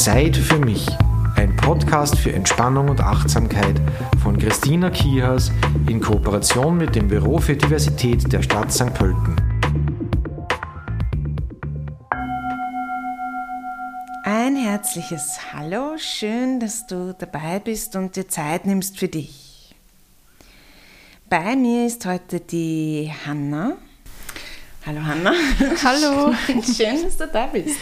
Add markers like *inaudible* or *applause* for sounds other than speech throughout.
Zeit für mich. Ein Podcast für Entspannung und Achtsamkeit von Christina Kihas in Kooperation mit dem Büro für Diversität der Stadt St. Pölten. Ein herzliches Hallo, schön, dass du dabei bist und dir Zeit nimmst für dich. Bei mir ist heute die Hanna. Hallo Hanna. Hallo. *laughs* Schön, dass du da bist.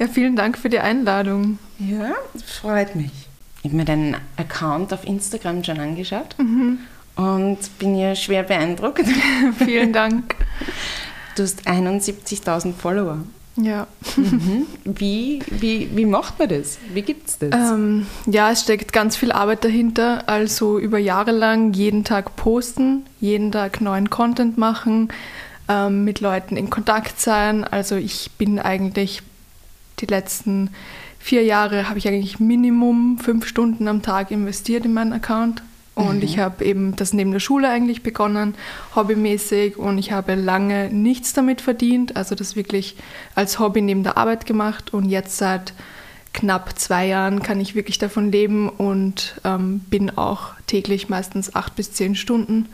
Ja, vielen Dank für die Einladung. Ja, freut mich. Ich habe mir deinen Account auf Instagram schon angeschaut und bin ja schwer beeindruckt. *laughs* vielen Dank. Du hast 71.000 Follower. Ja. Wie, wie, wie macht man das? Wie gibt es das? Ähm, ja, es steckt ganz viel Arbeit dahinter. Also über Jahre lang jeden Tag posten, jeden Tag neuen Content machen, ähm, mit Leuten in Kontakt sein. Also ich bin eigentlich die letzten vier Jahre habe ich eigentlich Minimum fünf Stunden am Tag investiert in meinen Account. Und ich habe eben das neben der Schule eigentlich begonnen, hobbymäßig. Und ich habe lange nichts damit verdient, also das wirklich als Hobby neben der Arbeit gemacht. Und jetzt seit knapp zwei Jahren kann ich wirklich davon leben und ähm, bin auch täglich meistens acht bis zehn Stunden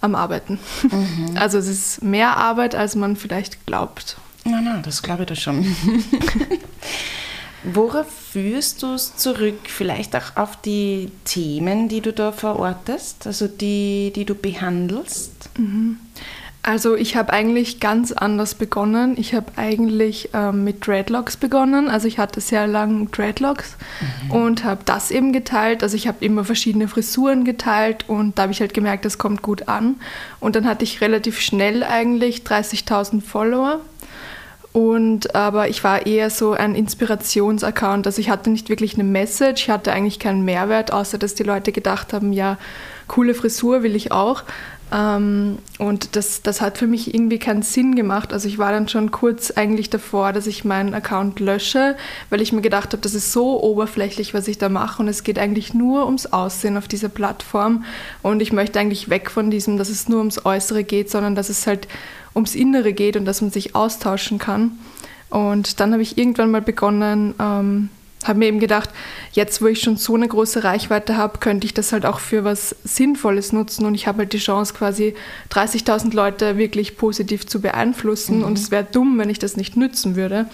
am Arbeiten. *laughs* Also es ist mehr Arbeit, als man vielleicht glaubt. Na, na, das glaube ich da schon. *laughs* Worauf führst du es zurück? Vielleicht auch auf die Themen, die du da verortest, also die, die du behandelst? Also ich habe eigentlich ganz anders begonnen. Ich habe eigentlich ähm, mit Dreadlocks begonnen. Also ich hatte sehr lang Dreadlocks und habe das eben geteilt. Also ich habe immer verschiedene Frisuren geteilt und da habe ich halt gemerkt, das kommt gut an. Und dann hatte ich relativ schnell eigentlich 30.000 Follower. Und aber ich war eher so ein Inspirationsaccount. Also ich hatte nicht wirklich eine Message, ich hatte eigentlich keinen Mehrwert, außer dass die Leute gedacht haben, ja, coole Frisur will ich auch. Ähm, und das, das hat für mich irgendwie keinen Sinn gemacht. Also ich war dann schon kurz eigentlich davor, dass ich meinen Account lösche, weil ich mir gedacht habe, das ist so oberflächlich, was ich da mache. Und es geht eigentlich nur ums Aussehen auf dieser Plattform. Und ich möchte eigentlich weg von diesem, dass es nur ums Äußere geht, sondern dass es halt ums Innere geht und dass man sich austauschen kann. Und dann habe ich irgendwann mal begonnen, ähm, habe mir eben gedacht, jetzt wo ich schon so eine große Reichweite habe, könnte ich das halt auch für was Sinnvolles nutzen und ich habe halt die Chance quasi 30.000 Leute wirklich positiv zu beeinflussen und es wäre dumm, wenn ich das nicht nützen würde.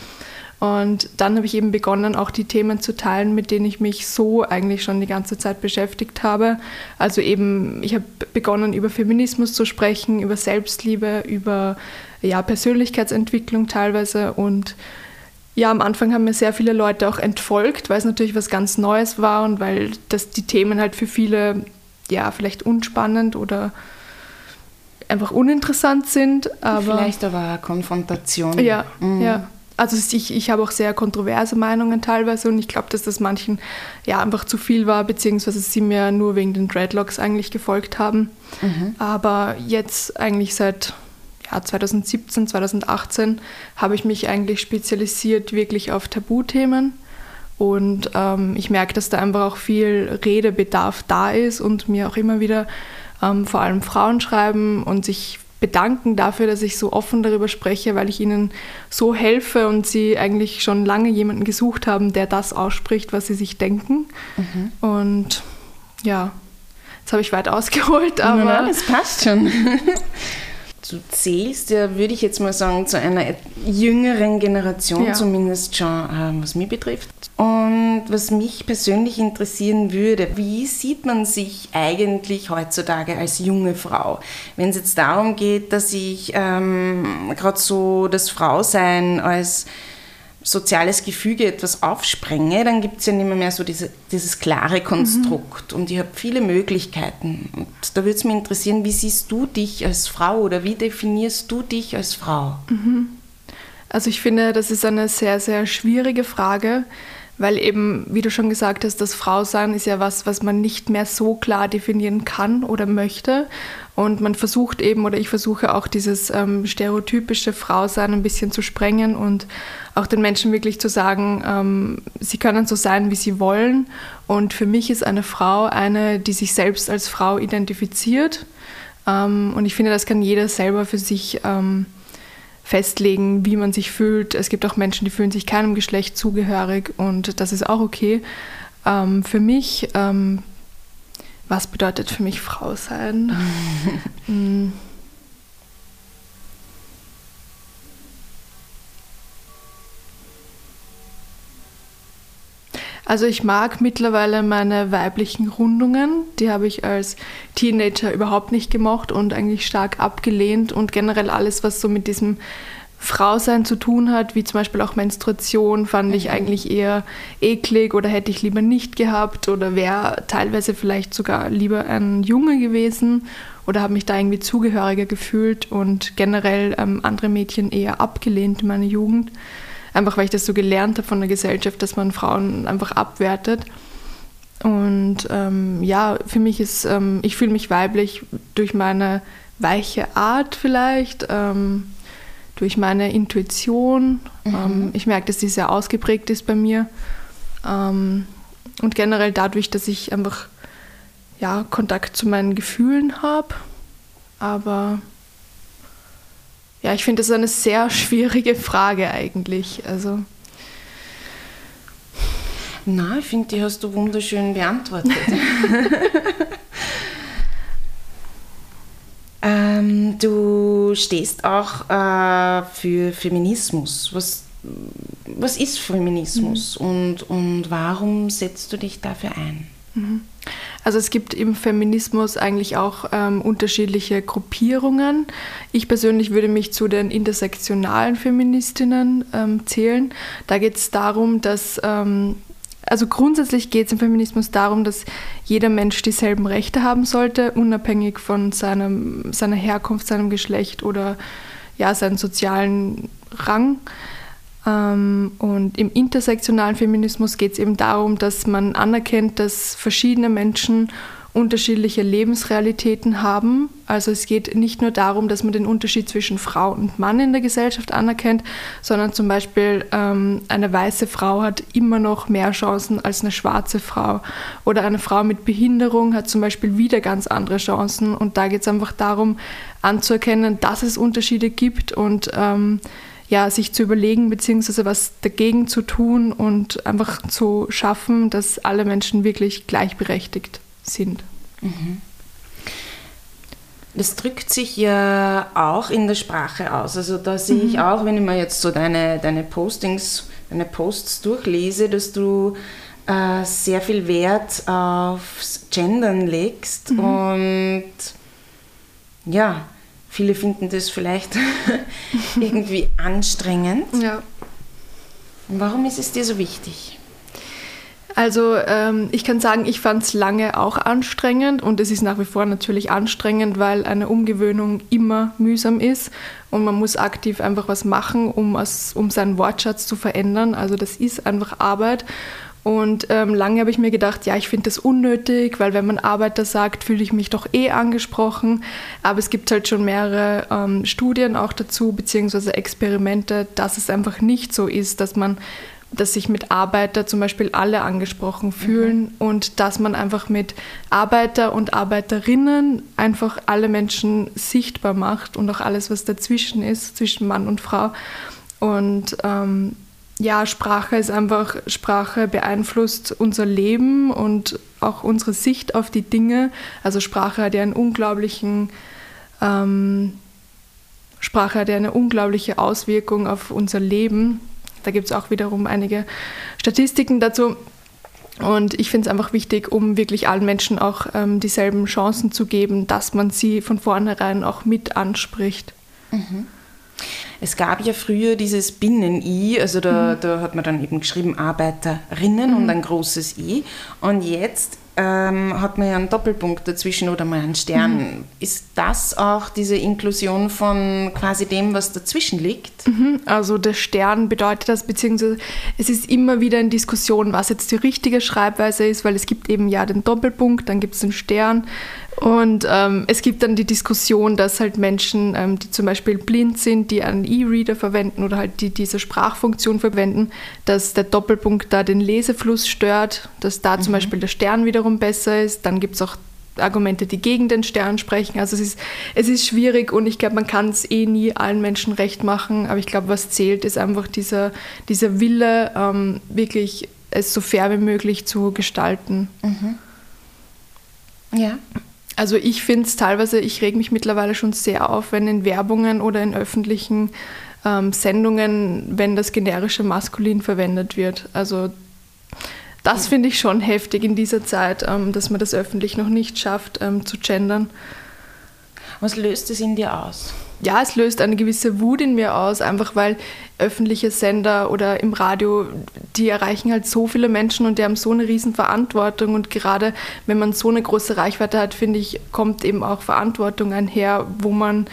Und dann habe ich eben begonnen, auch die Themen zu teilen, mit denen ich mich so eigentlich schon die ganze Zeit beschäftigt habe. Also eben, ich habe begonnen, über Feminismus zu sprechen, über Selbstliebe, über ja, Persönlichkeitsentwicklung teilweise. Und ja, am Anfang haben mir sehr viele Leute auch entfolgt, weil es natürlich was ganz Neues war und weil das die Themen halt für viele ja vielleicht unspannend oder einfach uninteressant sind. Aber Vielleicht aber eine Konfrontation. ja, ja. Also ich, ich habe auch sehr kontroverse Meinungen teilweise und ich glaube, dass das manchen ja einfach zu viel war, beziehungsweise sie mir nur wegen den Dreadlocks eigentlich gefolgt haben. Aber jetzt eigentlich seit ja, 2017, 2018 habe ich mich eigentlich spezialisiert wirklich auf Tabuthemen. Und ähm, ich merke, dass da einfach auch viel Redebedarf da ist und mir auch immer wieder ähm, vor allem Frauen schreiben und sich bedanken dafür, dass ich so offen darüber spreche, weil ich ihnen so helfe und sie eigentlich schon lange jemanden gesucht haben, der das ausspricht, was sie sich denken. Und ja, jetzt habe ich weit ausgeholt, aber Aber das passt schon. *laughs* Du zählst ja, würde ich jetzt mal sagen, zu einer jüngeren Generation, Ja. zumindest schon, ähm, was mich betrifft. Und was mich persönlich interessieren würde, wie sieht man sich eigentlich heutzutage als junge Frau? Wenn es jetzt darum geht, dass ich ähm, gerade so das Frausein als soziales Gefüge etwas aufsprenge, dann gibt es ja nicht mehr, mehr so diese, dieses klare Konstrukt und ich habe viele Möglichkeiten. Und da würde es mich interessieren, wie siehst du dich als Frau oder wie definierst du dich als Frau? Also ich finde, das ist eine sehr, sehr schwierige Frage, weil eben, wie du schon gesagt hast, das Frausein ist ja was, was man nicht mehr so klar definieren kann oder möchte. Und man versucht eben, oder ich versuche auch dieses ähm, stereotypische Frausein ein bisschen zu sprengen und auch den Menschen wirklich zu sagen, ähm, sie können so sein, wie sie wollen. Und für mich ist eine Frau eine, die sich selbst als Frau identifiziert. Ähm, und ich finde, das kann jeder selber für sich ähm, festlegen, wie man sich fühlt. Es gibt auch Menschen, die fühlen sich keinem Geschlecht zugehörig und das ist auch okay. Ähm, für mich, ähm, was bedeutet für mich Frau sein? *laughs* Also ich mag mittlerweile meine weiblichen Rundungen. Die habe ich als Teenager überhaupt nicht gemocht und eigentlich stark abgelehnt. Und generell alles, was so mit diesem Frausein zu tun hat, wie zum Beispiel auch Menstruation, fand ich mhm. eigentlich eher eklig oder hätte ich lieber nicht gehabt oder wäre teilweise vielleicht sogar lieber ein Junge gewesen oder habe mich da irgendwie zugehöriger gefühlt und generell ähm, andere Mädchen eher abgelehnt in meiner Jugend. Einfach weil ich das so gelernt habe von der Gesellschaft, dass man Frauen einfach abwertet. Und ähm, ja, für mich ist, ähm, ich fühle mich weiblich durch meine weiche Art vielleicht, ähm, durch meine Intuition. Mhm. Ähm, ich merke, dass die sehr ausgeprägt ist bei mir. Ähm, und generell dadurch, dass ich einfach ja, Kontakt zu meinen Gefühlen habe. Aber ja, ich finde das eine sehr schwierige Frage eigentlich. Also. Na, ich finde, die hast du wunderschön beantwortet. *laughs* ähm, du stehst auch äh, für Feminismus. Was, was ist Feminismus mhm. und, und warum setzt du dich dafür ein? Mhm. Also es gibt im Feminismus eigentlich auch ähm, unterschiedliche Gruppierungen. Ich persönlich würde mich zu den intersektionalen Feministinnen ähm, zählen. Da geht es darum, dass, ähm, also grundsätzlich geht es im Feminismus darum, dass jeder Mensch dieselben Rechte haben sollte, unabhängig von seinem, seiner Herkunft, seinem Geschlecht oder ja, seinem sozialen Rang. Ähm, und im intersektionalen Feminismus geht es eben darum, dass man anerkennt, dass verschiedene Menschen unterschiedliche Lebensrealitäten haben. Also es geht nicht nur darum, dass man den Unterschied zwischen Frau und Mann in der Gesellschaft anerkennt, sondern zum Beispiel ähm, eine weiße Frau hat immer noch mehr Chancen als eine schwarze Frau. Oder eine Frau mit Behinderung hat zum Beispiel wieder ganz andere Chancen. Und da geht es einfach darum, anzuerkennen, dass es Unterschiede gibt und ähm, ja, sich zu überlegen, beziehungsweise was dagegen zu tun und einfach zu schaffen, dass alle Menschen wirklich gleichberechtigt sind. Mhm. Das drückt sich ja auch in der Sprache aus. Also da sehe ich mhm. auch, wenn ich mir jetzt so deine, deine Postings, deine Posts durchlese, dass du äh, sehr viel Wert aufs Gendern legst mhm. und ja, Viele finden das vielleicht *laughs* irgendwie anstrengend. Ja. Warum ist es dir so wichtig? Also ähm, ich kann sagen, ich fand es lange auch anstrengend und es ist nach wie vor natürlich anstrengend, weil eine Umgewöhnung immer mühsam ist und man muss aktiv einfach was machen, um, es, um seinen Wortschatz zu verändern. Also das ist einfach Arbeit und ähm, lange habe ich mir gedacht, ja, ich finde das unnötig, weil wenn man Arbeiter sagt, fühle ich mich doch eh angesprochen. Aber es gibt halt schon mehrere ähm, Studien auch dazu, beziehungsweise Experimente, dass es einfach nicht so ist, dass man, dass sich mit Arbeiter zum Beispiel alle angesprochen fühlen mhm. und dass man einfach mit Arbeiter und Arbeiterinnen einfach alle Menschen sichtbar macht und auch alles, was dazwischen ist, zwischen Mann und Frau. Und ähm, ja, Sprache ist einfach, Sprache beeinflusst unser Leben und auch unsere Sicht auf die Dinge. Also Sprache hat ja einen unglaublichen, ähm, Sprache hat ja eine unglaubliche Auswirkung auf unser Leben. Da gibt es auch wiederum einige Statistiken dazu. Und ich finde es einfach wichtig, um wirklich allen Menschen auch ähm, dieselben Chancen zu geben, dass man sie von vornherein auch mit anspricht. Mhm. Es gab ja früher dieses Binnen-I, also da, mhm. da hat man dann eben geschrieben Arbeiterinnen mhm. und ein großes I. Und jetzt ähm, hat man ja einen Doppelpunkt dazwischen oder mal einen Stern. Mhm. Ist das auch diese Inklusion von quasi dem, was dazwischen liegt? Mhm. Also der Stern bedeutet das, beziehungsweise es ist immer wieder in Diskussion, was jetzt die richtige Schreibweise ist, weil es gibt eben ja den Doppelpunkt, dann gibt es den Stern. Und ähm, es gibt dann die Diskussion, dass halt Menschen, ähm, die zum Beispiel blind sind, die einen E-Reader verwenden oder halt die diese Sprachfunktion verwenden, dass der Doppelpunkt da den Lesefluss stört, dass da mhm. zum Beispiel der Stern wiederum besser ist. Dann gibt es auch Argumente, die gegen den Stern sprechen. Also es ist, es ist schwierig und ich glaube, man kann es eh nie allen Menschen recht machen. Aber ich glaube, was zählt, ist einfach dieser, dieser Wille, ähm, wirklich es so fair wie möglich zu gestalten. Mhm. Ja. Also ich finde es teilweise, ich reg mich mittlerweile schon sehr auf, wenn in Werbungen oder in öffentlichen ähm, Sendungen, wenn das generische Maskulin verwendet wird. Also das finde ich schon heftig in dieser Zeit, ähm, dass man das öffentlich noch nicht schafft ähm, zu gendern. Was löst es in dir aus? Ja, es löst eine gewisse Wut in mir aus, einfach weil öffentliche Sender oder im Radio, die erreichen halt so viele Menschen und die haben so eine riesen Verantwortung und gerade wenn man so eine große Reichweite hat, finde ich, kommt eben auch Verantwortung einher, wo man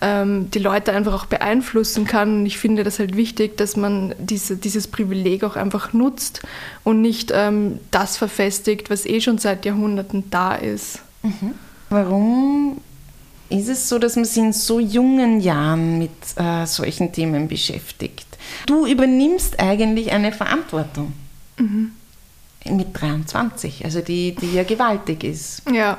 ähm, die Leute einfach auch beeinflussen kann. Und ich finde das halt wichtig, dass man diese, dieses Privileg auch einfach nutzt und nicht ähm, das verfestigt, was eh schon seit Jahrhunderten da ist. Mhm. Warum ist es so, dass man sich in so jungen Jahren mit äh, solchen Themen beschäftigt? Du übernimmst eigentlich eine Verantwortung. Mhm. Mit 23, also die, die ja gewaltig ist. Ja,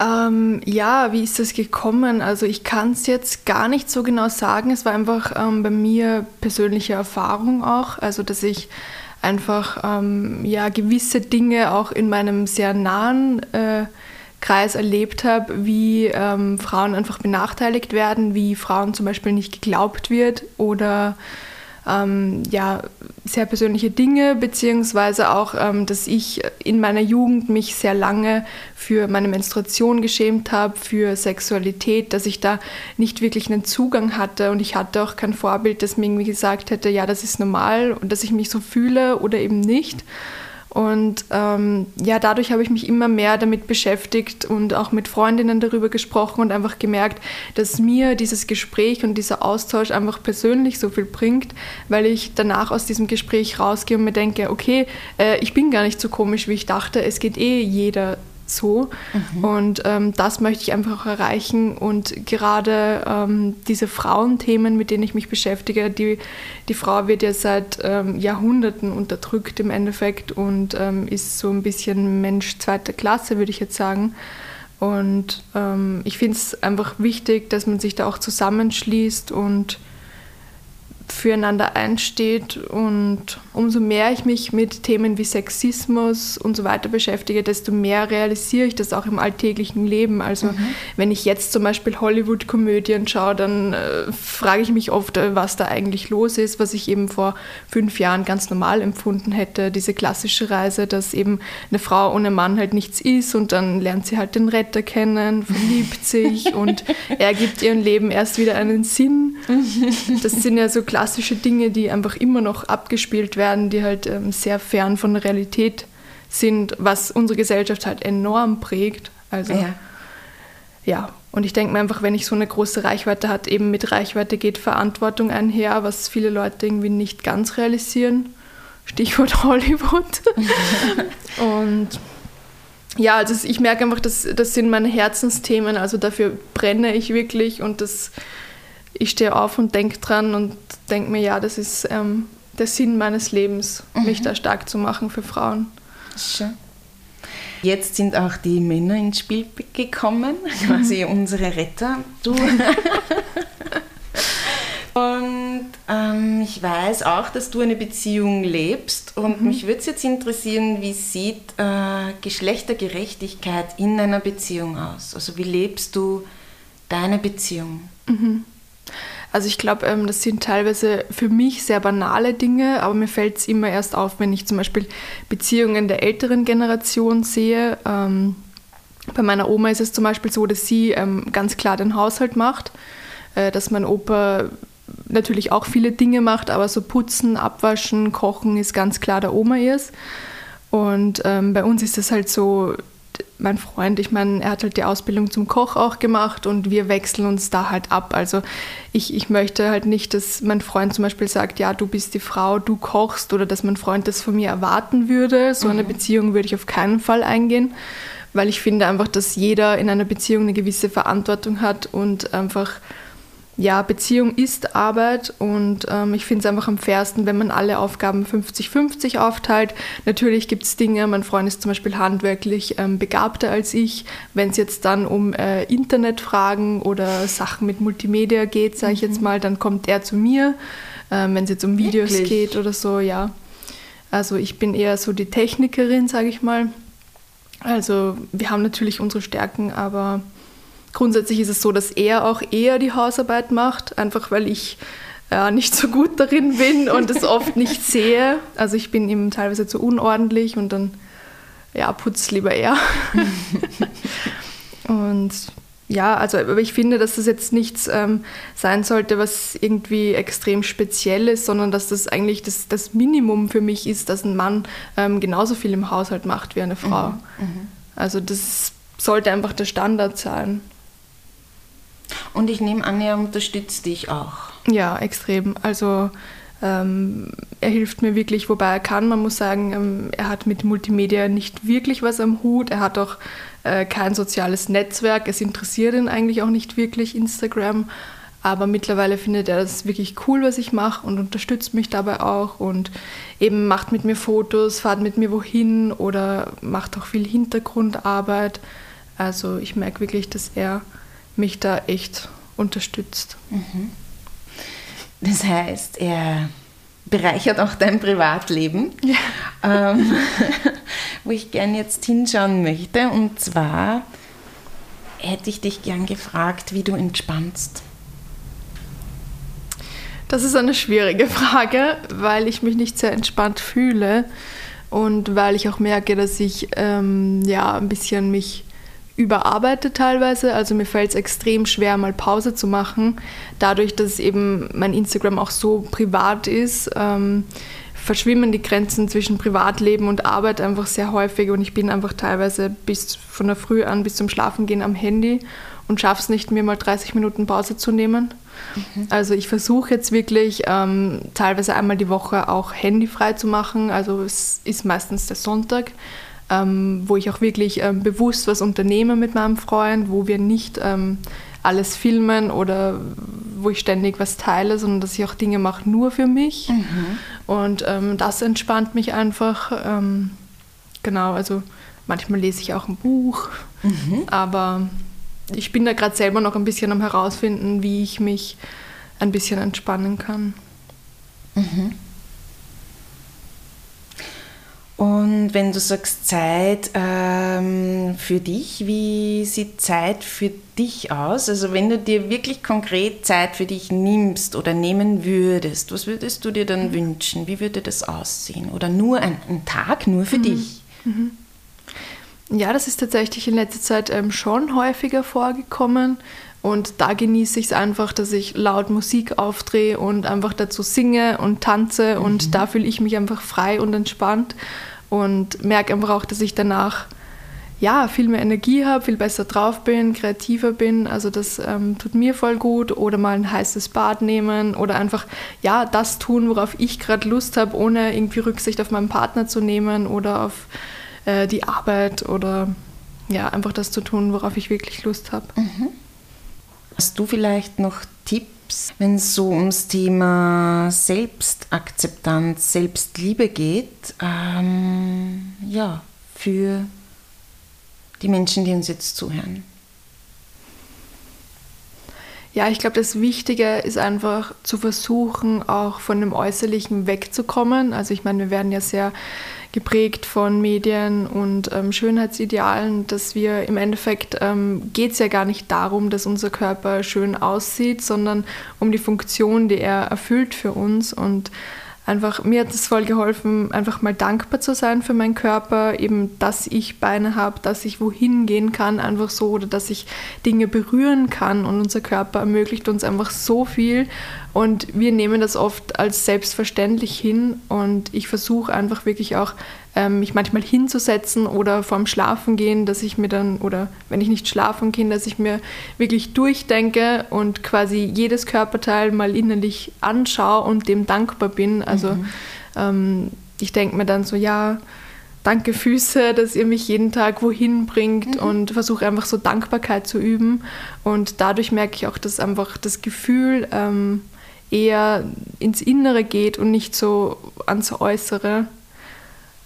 ähm, ja, wie ist das gekommen? Also ich kann es jetzt gar nicht so genau sagen. Es war einfach ähm, bei mir persönliche Erfahrung auch, also dass ich einfach ähm, ja gewisse Dinge auch in meinem sehr nahen äh, Kreis erlebt habe, wie ähm, Frauen einfach benachteiligt werden, wie Frauen zum Beispiel nicht geglaubt wird oder ähm, ja, sehr persönliche Dinge, beziehungsweise auch, ähm, dass ich in meiner Jugend mich sehr lange für meine Menstruation geschämt habe, für Sexualität, dass ich da nicht wirklich einen Zugang hatte und ich hatte auch kein Vorbild, das mir irgendwie gesagt hätte, ja, das ist normal und dass ich mich so fühle oder eben nicht. Und ähm, ja, dadurch habe ich mich immer mehr damit beschäftigt und auch mit Freundinnen darüber gesprochen und einfach gemerkt, dass mir dieses Gespräch und dieser Austausch einfach persönlich so viel bringt, weil ich danach aus diesem Gespräch rausgehe und mir denke, okay, äh, ich bin gar nicht so komisch, wie ich dachte, es geht eh jeder so. Mhm. Und ähm, das möchte ich einfach auch erreichen. Und gerade ähm, diese Frauenthemen, mit denen ich mich beschäftige, die, die Frau wird ja seit ähm, Jahrhunderten unterdrückt im Endeffekt und ähm, ist so ein bisschen Mensch zweiter Klasse, würde ich jetzt sagen. Und ähm, ich finde es einfach wichtig, dass man sich da auch zusammenschließt und füreinander einsteht. Und umso mehr ich mich mit Themen wie Sexismus und so weiter beschäftige, desto mehr realisiere ich das auch im alltäglichen Leben. Also mhm. wenn ich jetzt zum Beispiel Hollywood-Komödien schaue, dann äh, frage ich mich oft, äh, was da eigentlich los ist, was ich eben vor fünf Jahren ganz normal empfunden hätte. Diese klassische Reise, dass eben eine Frau ohne Mann halt nichts ist und dann lernt sie halt den Retter kennen, verliebt sich und *laughs* er gibt ihrem Leben erst wieder einen Sinn. Das sind ja so klassische klassische Dinge, die einfach immer noch abgespielt werden, die halt ähm, sehr fern von der Realität sind, was unsere Gesellschaft halt enorm prägt. Also ja, ja. und ich denke mir einfach, wenn ich so eine große Reichweite hat, eben mit Reichweite geht Verantwortung einher, was viele Leute irgendwie nicht ganz realisieren. Stichwort *laughs* Hollywood. *laughs* und ja, also ich merke einfach, dass das sind meine Herzensthemen, also dafür brenne ich wirklich und das ich stehe auf und denke dran und denke mir, ja, das ist ähm, der Sinn meines Lebens, mhm. mich da stark zu machen für Frauen. Schön. Jetzt sind auch die Männer ins Spiel gekommen, *laughs* quasi mhm. unsere Retter. Du. *laughs* und ähm, ich weiß auch, dass du eine Beziehung lebst und mhm. mich würde es jetzt interessieren, wie sieht äh, Geschlechtergerechtigkeit in einer Beziehung aus? Also wie lebst du deine Beziehung? Mhm. Also ich glaube, ähm, das sind teilweise für mich sehr banale Dinge, aber mir fällt es immer erst auf, wenn ich zum Beispiel Beziehungen der älteren Generation sehe. Ähm, bei meiner Oma ist es zum Beispiel so, dass sie ähm, ganz klar den Haushalt macht, äh, dass mein Opa natürlich auch viele Dinge macht, aber so putzen, abwaschen, kochen ist ganz klar der Oma ist. Und ähm, bei uns ist es halt so, mein Freund, ich meine, er hat halt die Ausbildung zum Koch auch gemacht und wir wechseln uns da halt ab. Also ich, ich möchte halt nicht, dass mein Freund zum Beispiel sagt, ja, du bist die Frau, du kochst oder dass mein Freund das von mir erwarten würde. So eine mhm. Beziehung würde ich auf keinen Fall eingehen, weil ich finde einfach, dass jeder in einer Beziehung eine gewisse Verantwortung hat und einfach ja, Beziehung ist Arbeit und ähm, ich finde es einfach am fairsten, wenn man alle Aufgaben 50-50 aufteilt. Natürlich gibt es Dinge, mein Freund ist zum Beispiel handwerklich ähm, begabter als ich. Wenn es jetzt dann um äh, Internetfragen oder Sachen mit Multimedia geht, sage ich mhm. jetzt mal, dann kommt er zu mir. Ähm, wenn es jetzt um Videos Wirklich? geht oder so, ja. Also ich bin eher so die Technikerin, sage ich mal. Also wir haben natürlich unsere Stärken, aber Grundsätzlich ist es so, dass er auch eher die Hausarbeit macht, einfach weil ich äh, nicht so gut darin bin und es *laughs* oft nicht sehe. Also ich bin ihm teilweise zu unordentlich und dann ja, putzt lieber er. *laughs* und ja, also aber ich finde, dass das jetzt nichts ähm, sein sollte, was irgendwie extrem speziell ist, sondern dass das eigentlich das, das Minimum für mich ist, dass ein Mann ähm, genauso viel im Haushalt macht wie eine Frau. Mhm, mhm. also das sollte einfach der Standard sein. Und ich nehme an, er unterstützt dich auch. Ja, extrem. Also ähm, er hilft mir wirklich, wobei er kann. Man muss sagen, ähm, er hat mit Multimedia nicht wirklich was am Hut. Er hat auch äh, kein soziales Netzwerk. Es interessiert ihn eigentlich auch nicht wirklich Instagram. Aber mittlerweile findet er das wirklich cool, was ich mache und unterstützt mich dabei auch und eben macht mit mir Fotos, fahrt mit mir wohin oder macht auch viel Hintergrundarbeit. Also ich merke wirklich, dass er mich da echt unterstützt. Mhm. Das heißt, er bereichert auch dein Privatleben, ja. ähm, *laughs* wo ich gern jetzt hinschauen möchte. Und zwar hätte ich dich gern gefragt, wie du entspannst. Das ist eine schwierige Frage, weil ich mich nicht sehr entspannt fühle und weil ich auch merke, dass ich ähm, ja ein bisschen mich überarbeite teilweise. Also mir fällt es extrem schwer, mal Pause zu machen. Dadurch, dass eben mein Instagram auch so privat ist, ähm, verschwimmen die Grenzen zwischen Privatleben und Arbeit einfach sehr häufig und ich bin einfach teilweise bis von der Früh an bis zum Schlafengehen am Handy und schaffe es nicht, mir mal 30 Minuten Pause zu nehmen. Mhm. Also ich versuche jetzt wirklich ähm, teilweise einmal die Woche auch handyfrei zu machen. Also es ist meistens der Sonntag ähm, wo ich auch wirklich ähm, bewusst was unternehme mit meinem Freund, wo wir nicht ähm, alles filmen oder wo ich ständig was teile, sondern dass ich auch Dinge mache nur für mich. Mhm. Und ähm, das entspannt mich einfach. Ähm, genau, also manchmal lese ich auch ein Buch, mhm. aber ich bin da gerade selber noch ein bisschen am herausfinden, wie ich mich ein bisschen entspannen kann. Mhm. Und wenn du sagst Zeit ähm, für dich, wie sieht Zeit für dich aus? Also wenn du dir wirklich konkret Zeit für dich nimmst oder nehmen würdest, was würdest du dir dann mhm. wünschen? Wie würde das aussehen? Oder nur ein, ein Tag nur für mhm. dich? Mhm. Ja, das ist tatsächlich in letzter Zeit ähm, schon häufiger vorgekommen. Und da genieße ich es einfach, dass ich laut Musik aufdrehe und einfach dazu singe und tanze. Und mhm. da fühle ich mich einfach frei und entspannt und merke einfach auch, dass ich danach ja, viel mehr Energie habe, viel besser drauf bin, kreativer bin. Also das ähm, tut mir voll gut. Oder mal ein heißes Bad nehmen oder einfach ja, das tun, worauf ich gerade Lust habe, ohne irgendwie Rücksicht auf meinen Partner zu nehmen oder auf äh, die Arbeit oder ja, einfach das zu tun, worauf ich wirklich Lust habe. Mhm. Hast du vielleicht noch Tipps, wenn es so ums Thema Selbstakzeptanz, Selbstliebe geht? Ähm, ja, für die Menschen, die uns jetzt zuhören. Ja, ich glaube, das Wichtige ist einfach zu versuchen, auch von dem Äußerlichen wegzukommen. Also ich meine, wir werden ja sehr geprägt von Medien und ähm, Schönheitsidealen, dass wir im Endeffekt ähm, geht es ja gar nicht darum, dass unser Körper schön aussieht, sondern um die Funktion, die er erfüllt für uns. Und einfach, mir hat es voll geholfen, einfach mal dankbar zu sein für meinen Körper, eben, dass ich Beine habe, dass ich wohin gehen kann, einfach so, oder dass ich Dinge berühren kann. Und unser Körper ermöglicht uns einfach so viel. Und wir nehmen das oft als selbstverständlich hin. Und ich versuche einfach wirklich auch, ähm, mich manchmal hinzusetzen oder vorm Schlafen gehen, dass ich mir dann, oder wenn ich nicht schlafen kann, dass ich mir wirklich durchdenke und quasi jedes Körperteil mal innerlich anschaue und dem dankbar bin. Also mhm. ähm, ich denke mir dann so, ja, danke Füße, dass ihr mich jeden Tag wohin bringt Mhm. und versuche einfach so Dankbarkeit zu üben. Und dadurch merke ich auch, dass einfach das Gefühl ähm, eher ins Innere geht und nicht so ans Äußere.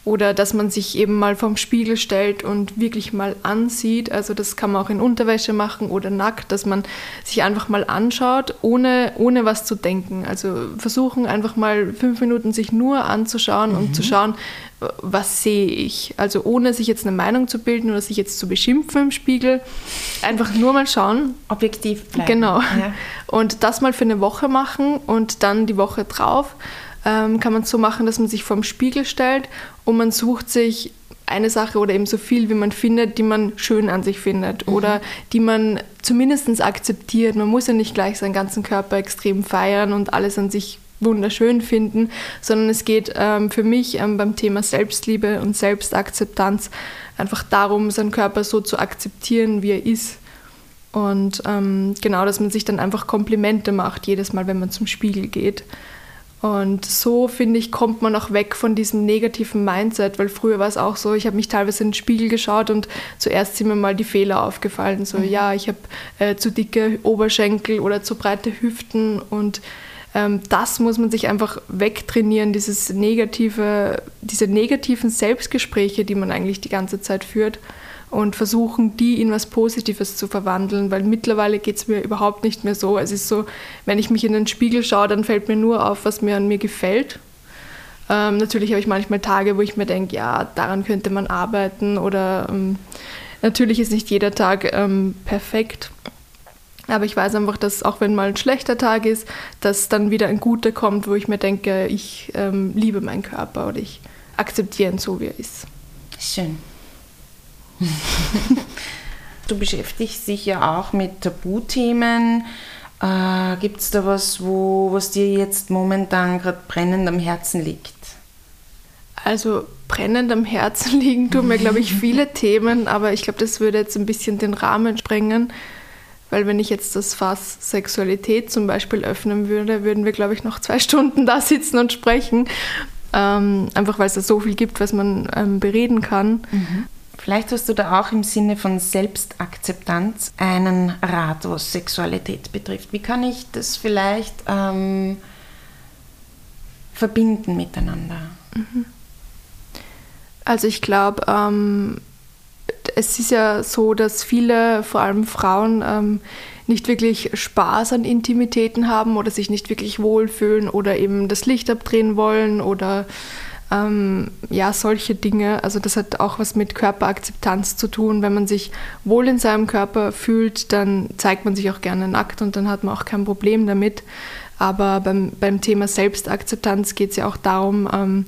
Oder dass man sich eben mal vorm Spiegel stellt und wirklich mal ansieht. Also das kann man auch in Unterwäsche machen oder nackt, dass man sich einfach mal anschaut, ohne, ohne was zu denken. Also versuchen einfach mal fünf Minuten sich nur anzuschauen und zu schauen, was sehe ich. Also ohne sich jetzt eine Meinung zu bilden oder sich jetzt zu beschimpfen im Spiegel. Einfach nur mal schauen, Objektiv bleiben. Genau. Ja. Und das mal für eine Woche machen und dann die Woche drauf ähm, kann man es so machen, dass man sich vorm Spiegel stellt und man sucht sich eine Sache oder eben so viel, wie man findet, die man schön an sich findet oder die man zumindest akzeptiert. Man muss ja nicht gleich seinen ganzen Körper extrem feiern und alles an sich wunderschön finden, sondern es geht ähm, für mich ähm, beim Thema Selbstliebe und Selbstakzeptanz einfach darum, seinen Körper so zu akzeptieren, wie er ist. Und ähm, genau, dass man sich dann einfach Komplimente macht, jedes Mal, wenn man zum Spiegel geht. Und so, finde ich, kommt man auch weg von diesem negativen Mindset, weil früher war es auch so, ich habe mich teilweise in den Spiegel geschaut und zuerst sind mir mal die Fehler aufgefallen. So, ja, ich habe äh, zu dicke Oberschenkel oder zu breite Hüften und ähm, das muss man sich einfach wegtrainieren, dieses negative, diese negativen Selbstgespräche, die man eigentlich die ganze Zeit führt und versuchen, die in was Positives zu verwandeln, weil mittlerweile geht es mir überhaupt nicht mehr so. Es ist so, wenn ich mich in den Spiegel schaue, dann fällt mir nur auf, was mir an mir gefällt. Ähm, natürlich habe ich manchmal Tage, wo ich mir denke, ja, daran könnte man arbeiten oder ähm, natürlich ist nicht jeder Tag ähm, perfekt. Aber ich weiß einfach, dass auch wenn mal ein schlechter Tag ist, dass dann wieder ein guter kommt, wo ich mir denke, ich ähm, liebe meinen Körper oder ich akzeptiere ihn so, wie er ist. Schön. *laughs* du beschäftigst dich ja auch mit Tabuthemen. Äh, Gibt es da was, wo, was dir jetzt momentan gerade brennend am Herzen liegt? Also brennend am Herzen *laughs* liegen tun mir, glaube ich, *laughs* viele Themen, aber ich glaube, das würde jetzt ein bisschen den Rahmen sprengen, weil wenn ich jetzt das Fass Sexualität zum Beispiel öffnen würde, würden wir, glaube ich, noch zwei Stunden da sitzen und sprechen. Ähm, einfach weil es da so viel gibt, was man ähm, bereden kann. Vielleicht hast du da auch im Sinne von Selbstakzeptanz einen Rat, was Sexualität betrifft. Wie kann ich das vielleicht ähm, verbinden miteinander? Also ich glaube, ähm, es ist ja so, dass viele, vor allem Frauen, ähm, nicht wirklich Spaß an Intimitäten haben oder sich nicht wirklich wohlfühlen oder eben das Licht abdrehen wollen oder ähm, ja, solche Dinge. Also das hat auch was mit Körperakzeptanz zu tun. Wenn man sich wohl in seinem Körper fühlt, dann zeigt man sich auch gerne nackt und dann hat man auch kein Problem damit. Aber beim, beim Thema Selbstakzeptanz geht es ja auch darum, ähm,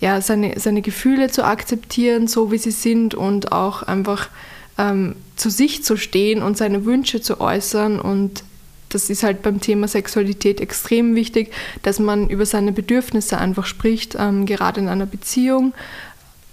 ja, seine, seine Gefühle zu akzeptieren, so wie sie sind und auch einfach ähm, zu sich zu stehen und seine Wünsche zu äußern. Und das ist halt beim Thema Sexualität extrem wichtig, dass man über seine Bedürfnisse einfach spricht. Ähm, gerade in einer Beziehung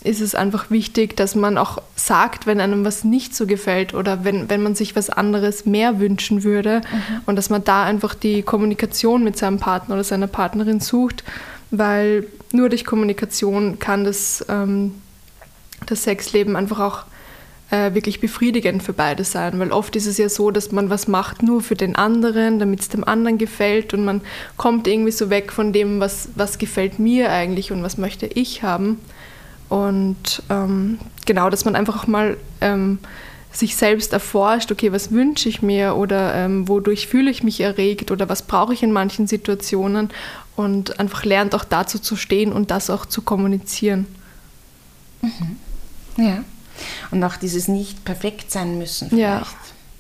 ist es einfach wichtig, dass man auch sagt, wenn einem was nicht so gefällt oder wenn, wenn man sich was anderes mehr wünschen würde und dass man da einfach die Kommunikation mit seinem Partner oder seiner Partnerin sucht, weil nur durch Kommunikation kann das, ähm, das Sexleben einfach auch äh, wirklich befriedigend für beide sein, weil oft ist es ja so, dass man was macht nur für den anderen, damit es dem anderen gefällt und man kommt irgendwie so weg von dem, was, was gefällt mir eigentlich und was möchte ich haben. Und ähm, genau, dass man einfach auch mal ähm, sich selbst erforscht, okay, was wünsche ich mir oder ähm, wodurch fühle ich mich erregt oder was brauche ich in manchen Situationen und einfach lernt auch dazu zu stehen und das auch zu kommunizieren. Ja. Und auch dieses nicht perfekt sein müssen Ja. vielleicht.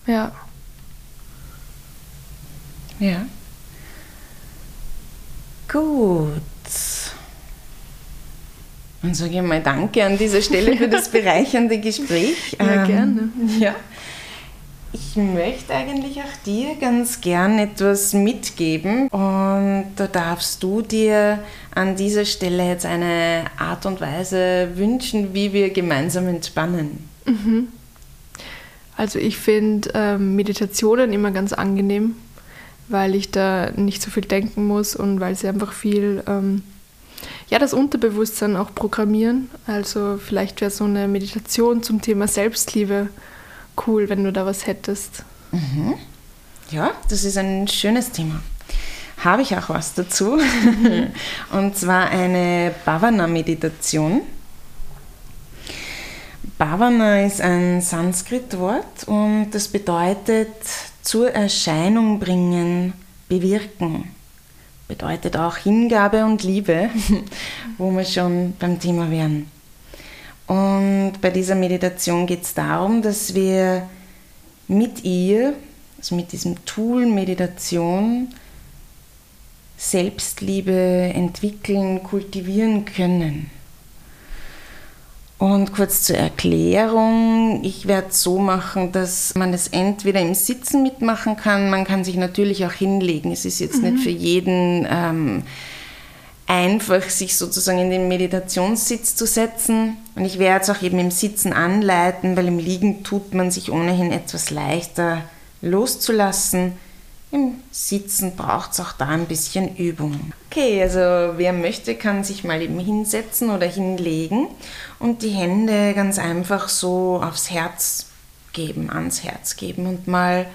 Ja. Ja. Gut. Dann sage ich mal Danke an dieser Stelle für das bereichernde Gespräch. Ja, gerne. Ja. Ich möchte eigentlich auch dir ganz gern etwas mitgeben und da darfst du dir an dieser Stelle jetzt eine Art und Weise wünschen, wie wir gemeinsam entspannen. Also ich finde ähm, Meditationen immer ganz angenehm, weil ich da nicht so viel denken muss und weil sie einfach viel, ähm, ja, das Unterbewusstsein auch programmieren. Also vielleicht wäre so eine Meditation zum Thema Selbstliebe cool, wenn du da was hättest. Mhm. Ja, das ist ein schönes Thema. Habe ich auch was dazu. *laughs* Und zwar eine Bhavana-Meditation. Bhavana ist ein Sanskrit-Wort und das bedeutet zur Erscheinung bringen, bewirken. Bedeutet auch Hingabe und Liebe, *laughs* wo wir schon beim Thema wären. Und bei dieser Meditation geht es darum, dass wir mit ihr, also mit diesem Tool Meditation, Selbstliebe entwickeln, kultivieren können. Und kurz zur Erklärung, ich werde es so machen, dass man es entweder im Sitzen mitmachen kann, man kann sich natürlich auch hinlegen. Es ist jetzt mhm. nicht für jeden ähm, einfach, sich sozusagen in den Meditationssitz zu setzen. Und ich werde es auch eben im Sitzen anleiten, weil im Liegen tut man sich ohnehin etwas leichter loszulassen. Im Sitzen braucht es auch da ein bisschen Übung. Okay, also wer möchte, kann sich mal eben hinsetzen oder hinlegen und die Hände ganz einfach so aufs Herz geben, ans Herz geben und mal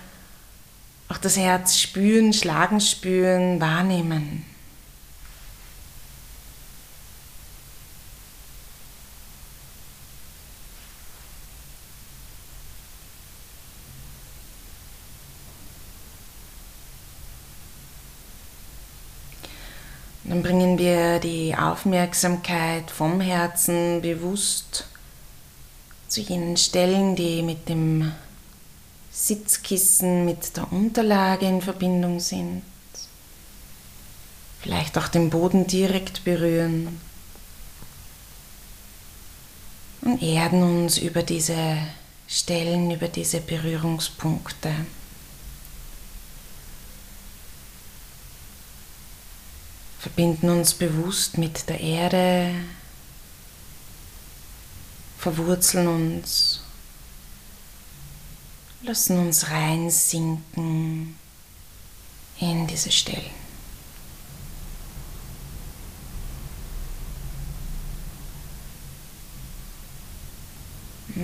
auch das Herz spüren, schlagen spüren, wahrnehmen. Dann bringen wir die Aufmerksamkeit vom Herzen bewusst zu jenen Stellen, die mit dem Sitzkissen, mit der Unterlage in Verbindung sind. Vielleicht auch den Boden direkt berühren. Und erden uns über diese Stellen, über diese Berührungspunkte. Verbinden uns bewusst mit der Erde, verwurzeln uns, lassen uns reinsinken in diese Stellen.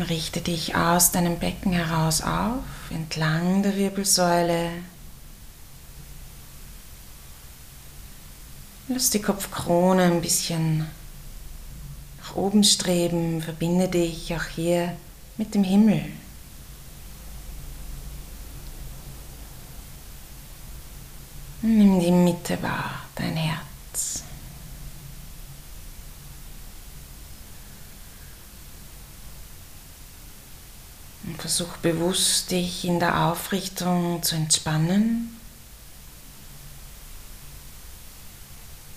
Richte dich aus deinem Becken heraus auf, entlang der Wirbelsäule, Lass die Kopfkrone ein bisschen nach oben streben, verbinde dich auch hier mit dem Himmel. Nimm die Mitte wahr, dein Herz. Und versuch bewusst dich in der Aufrichtung zu entspannen.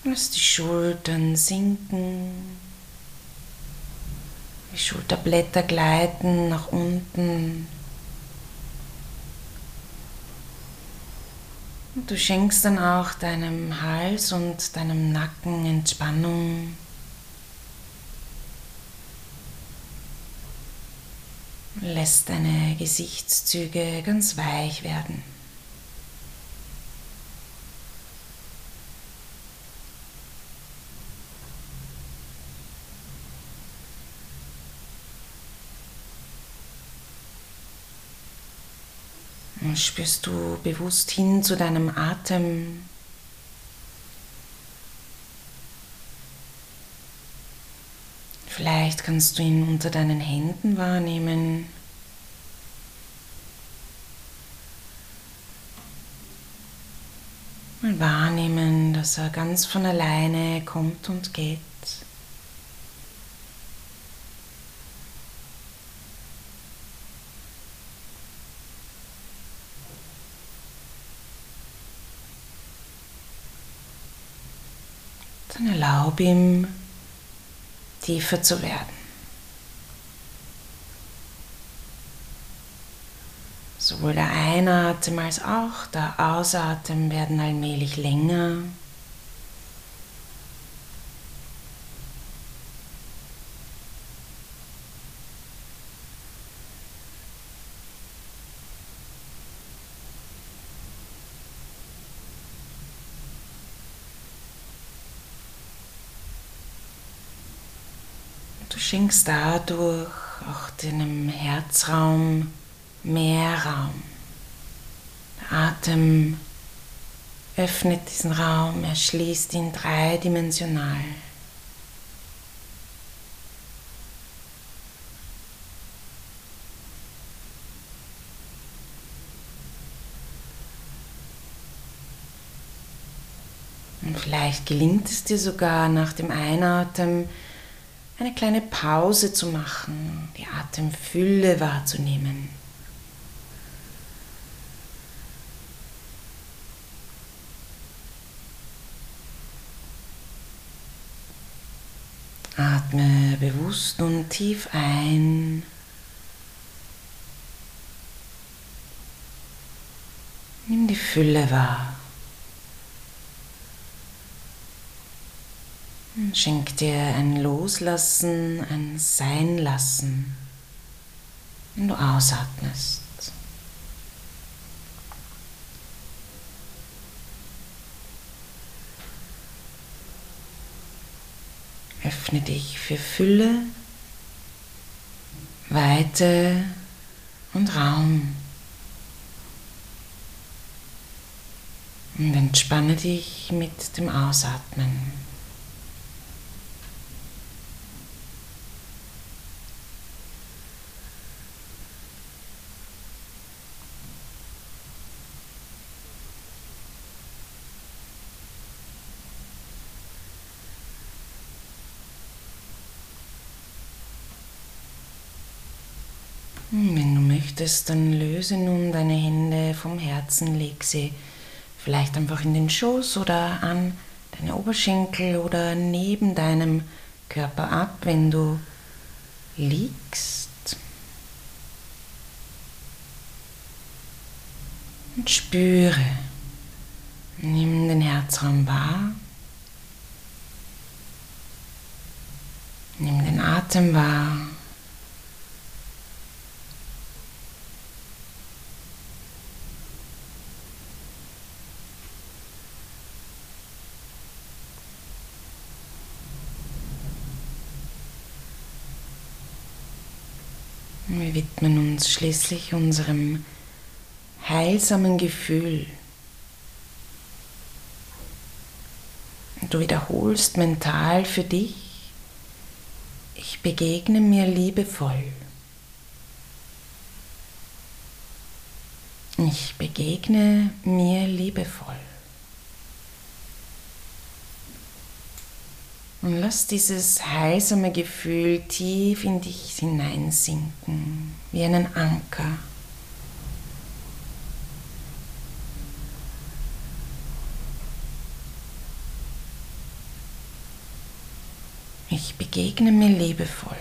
Lass die Schultern sinken, die Schulterblätter gleiten nach unten. Und du schenkst dann auch deinem Hals und deinem Nacken Entspannung. Lässt deine Gesichtszüge ganz weich werden. Spürst du bewusst hin zu deinem Atem. Vielleicht kannst du ihn unter deinen Händen wahrnehmen. Mal wahrnehmen, dass er ganz von alleine kommt und geht. Dann erlaube ihm, tiefer zu werden. Sowohl der Einatmen als auch der Ausatmen werden allmählich länger. Du schenkst dadurch auch deinem Herzraum mehr Raum. Der Atem öffnet diesen Raum, er schließt ihn dreidimensional. Und vielleicht gelingt es dir sogar nach dem Einatmen eine kleine Pause zu machen, die Atemfülle wahrzunehmen. Atme bewusst und tief ein. Nimm die Fülle wahr. Schenk dir ein Loslassen, ein Seinlassen, wenn du ausatmest. Öffne dich für Fülle, Weite und Raum. Und entspanne dich mit dem Ausatmen. Hm, wenn du möchtest, dann löse nun deine Hände vom Herzen, leg sie vielleicht einfach in den Schoß oder an deine Oberschenkel oder neben deinem Körper ab, wenn du liegst. Und spüre, nimm den Herzraum wahr, nimm den Atem wahr. Wir widmen uns schließlich unserem heilsamen Gefühl. Du wiederholst mental für dich, ich begegne mir liebevoll. Ich begegne mir liebevoll. Und lass dieses heilsame Gefühl tief in dich hineinsinken, wie einen Anker. Ich begegne mir liebevoll.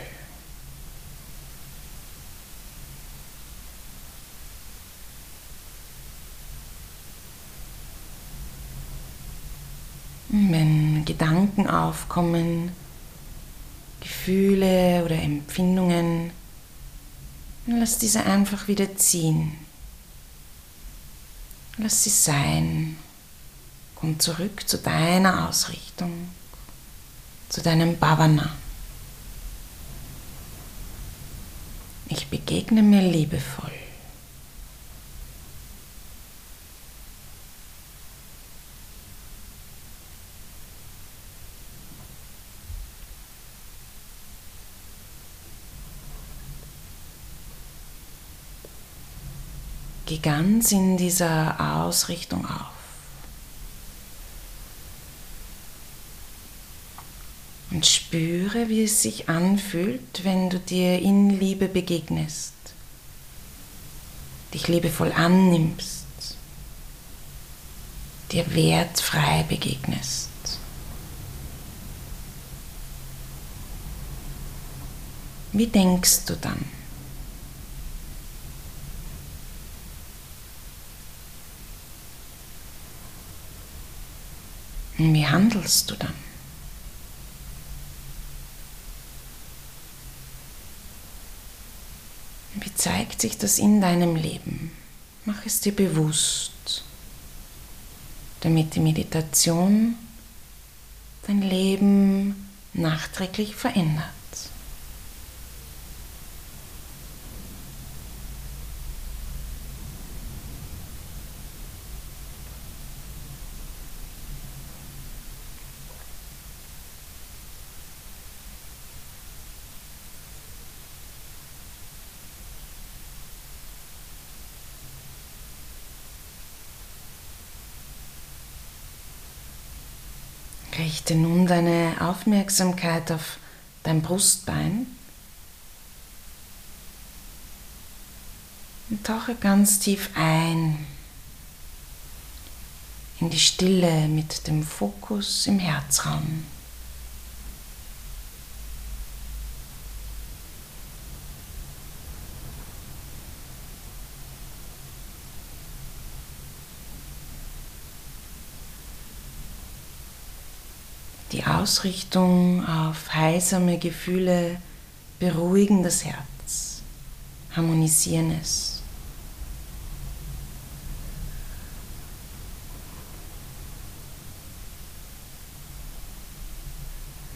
Wenn Gedanken aufkommen, Gefühle oder Empfindungen, dann lass diese einfach wieder ziehen. Lass sie sein. Komm zurück zu deiner Ausrichtung, zu deinem Bhavana. Ich begegne mir liebevoll. Ganz in dieser Ausrichtung auf. Und spüre, wie es sich anfühlt, wenn du dir in Liebe begegnest, dich liebevoll annimmst, dir wertfrei begegnest. Wie denkst du dann? Wie handelst du dann? Wie zeigt sich das in deinem Leben? Mach es dir bewusst, damit die Meditation dein Leben nachträglich verändert. Richte nun deine Aufmerksamkeit auf dein Brustbein und tauche ganz tief ein in die Stille mit dem Fokus im Herzraum. Die Ausrichtung auf heilsame Gefühle beruhigen das Herz, harmonisieren es.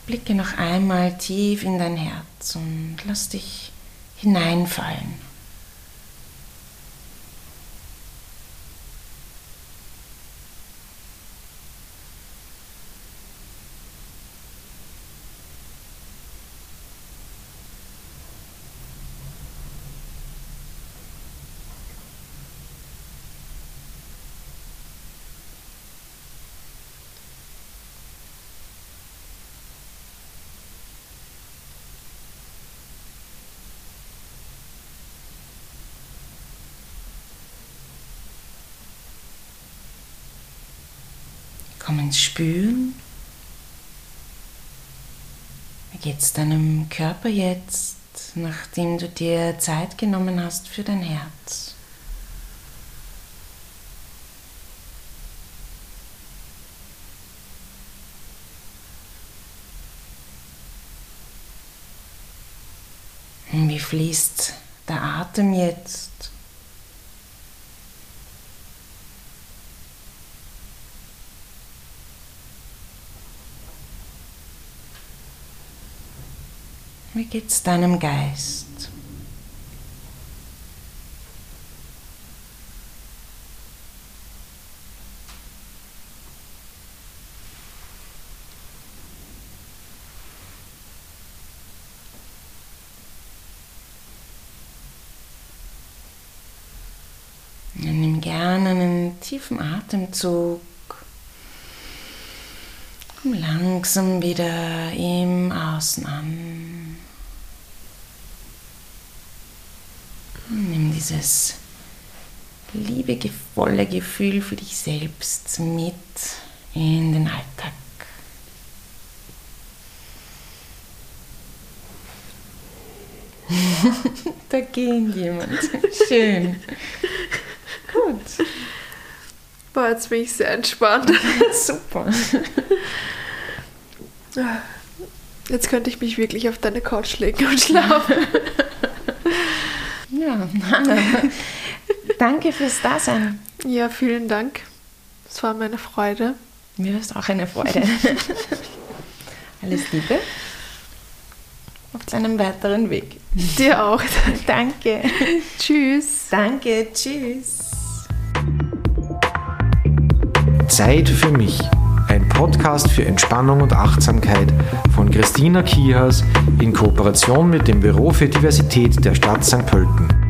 Blicke noch einmal tief in dein Herz und lass dich hineinfallen. Komm ins Spüren. Wie geht es deinem Körper jetzt, nachdem du dir Zeit genommen hast für dein Herz? Wie fließt der Atem jetzt? Wie geht's deinem Geist? Nimm gerne einen tiefen Atemzug. Langsam wieder im Außen an. Nimm dieses liebevolle Gefühl für dich selbst mit in den Alltag. *laughs* da geht jemand. Schön. Gut. Boah, jetzt bin ich sehr entspannt. *laughs* Super. Jetzt könnte ich mich wirklich auf deine Couch legen und schlafen. *laughs* Ja, *laughs* danke fürs Dasein. Ja, vielen Dank. Es war mir eine Freude. Mir ist auch eine Freude. *laughs* Alles Liebe auf deinem weiteren Weg. Dir auch. *laughs* Danke. Tschüss. Danke, tschüss. Zeit für mich. Ein Podcast für Entspannung und Achtsamkeit von Christina Kihas in Kooperation mit dem Büro für Diversität der Stadt St. Pölten.